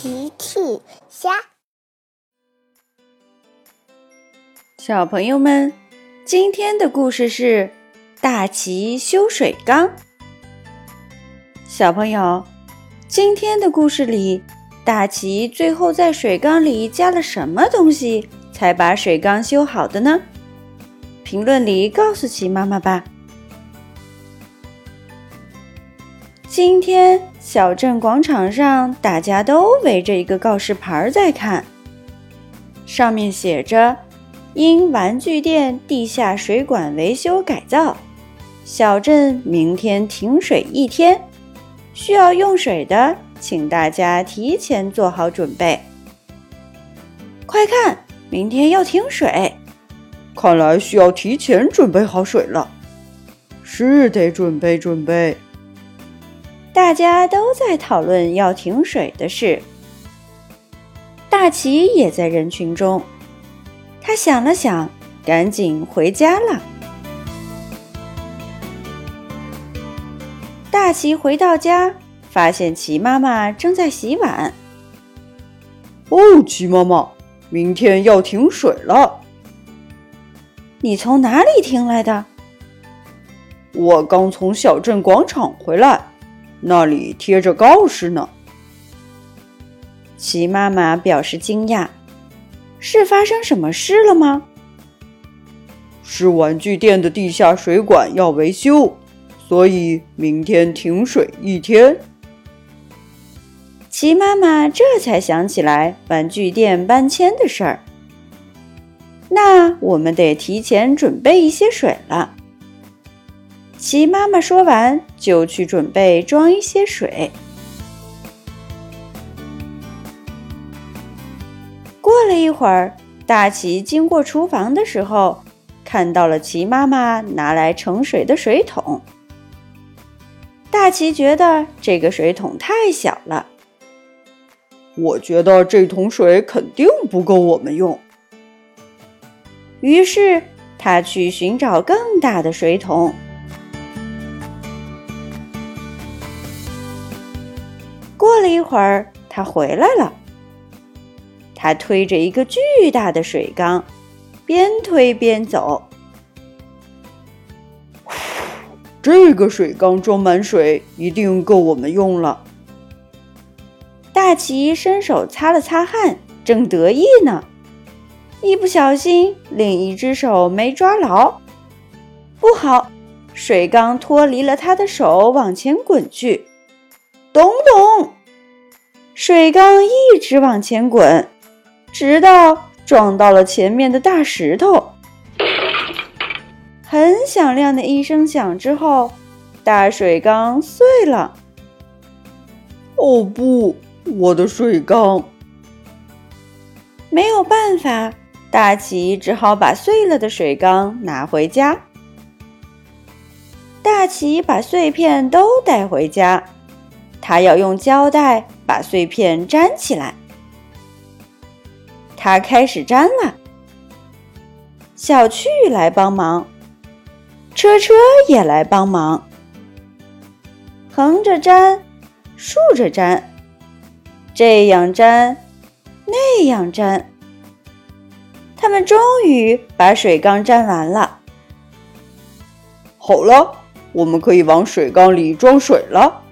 奇趣虾，小朋友们，今天的故事是大奇修水缸。小朋友，今天的故事里，大奇最后在水缸里加了什么东西，才把水缸修好的呢？评论里告诉奇妈妈吧。今天小镇广场上，大家都围着一个告示牌在看，上面写着：“因玩具店地下水管维修改造，小镇明天停水一天。需要用水的，请大家提前做好准备。快看，明天要停水，看来需要提前准备好水了。是得准备准备。”大家都在讨论要停水的事。大奇也在人群中，他想了想，赶紧回家了。大奇回到家，发现奇妈妈正在洗碗。哦，奇妈妈，明天要停水了。你从哪里听来的？我刚从小镇广场回来。那里贴着告示呢。齐妈妈表示惊讶：“是发生什么事了吗？”“是玩具店的地下水管要维修，所以明天停水一天。”齐妈妈这才想起来玩具店搬迁的事儿。那我们得提前准备一些水了。齐妈妈说完，就去准备装一些水。过了一会儿，大齐经过厨房的时候，看到了齐妈妈拿来盛水的水桶。大齐觉得这个水桶太小了，我觉得这桶水肯定不够我们用。于是他去寻找更大的水桶。过了一会儿，他回来了。他推着一个巨大的水缸，边推边走。这个水缸装满水，一定够我们用了。大奇伸手擦了擦汗，正得意呢，一不小心，另一只手没抓牢，不好，水缸脱离了他的手，往前滚去。咚咚，水缸一直往前滚，直到撞到了前面的大石头。很响亮的一声响之后，大水缸碎了。哦不，我的水缸！没有办法，大奇只好把碎了的水缸拿回家。大奇把碎片都带回家。他要用胶带把碎片粘起来。他开始粘了。小趣来帮忙，车车也来帮忙。横着粘，竖着粘，这样粘，那样粘。他们终于把水缸粘完了。好了，我们可以往水缸里装水了。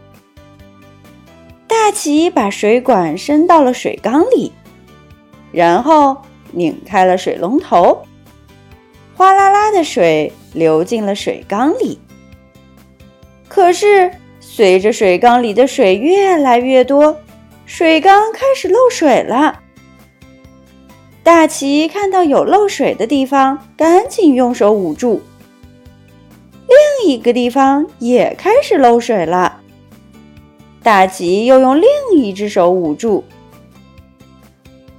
大奇把水管伸到了水缸里，然后拧开了水龙头，哗啦啦的水流进了水缸里。可是，随着水缸里的水越来越多，水缸开始漏水了。大奇看到有漏水的地方，赶紧用手捂住。另一个地方也开始漏水了。大吉又用另一只手捂住，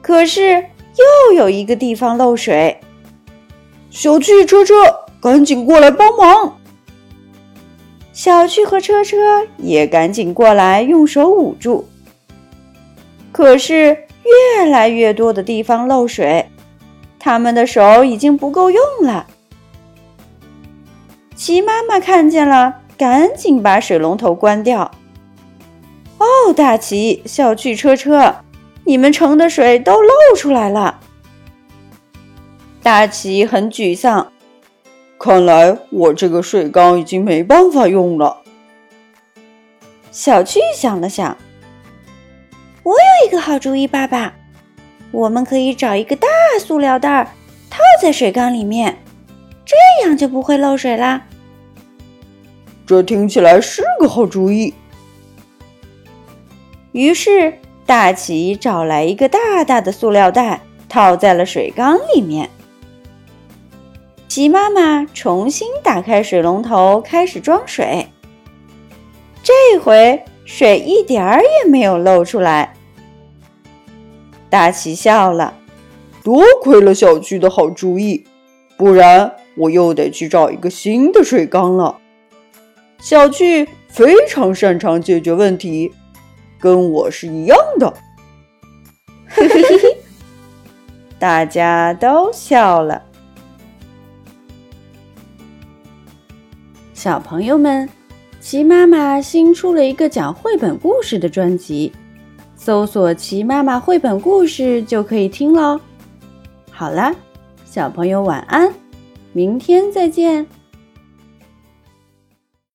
可是又有一个地方漏水。小趣、车车，赶紧过来帮忙！小趣和车车也赶紧过来，用手捂住。可是越来越多的地方漏水，他们的手已经不够用了。齐妈妈看见了，赶紧把水龙头关掉。哦，大奇，小趣车车，你们盛的水都漏出来了。大奇很沮丧，看来我这个水缸已经没办法用了。小趣想了想，我有一个好主意，爸爸，我们可以找一个大塑料袋套在水缸里面，这样就不会漏水啦。这听起来是个好主意。于是，大奇找来一个大大的塑料袋，套在了水缸里面。鸡妈妈重新打开水龙头，开始装水。这回水一点儿也没有漏出来。大奇笑了，多亏了小趣的好主意，不然我又得去找一个新的水缸了。小趣非常擅长解决问题，跟我是一样的。嘿嘿嘿嘿，大家都笑了。小朋友们，齐妈妈新出了一个讲绘本故事的专辑，搜索“齐妈妈绘本故事”就可以听喽。好啦，小朋友晚安，明天再见。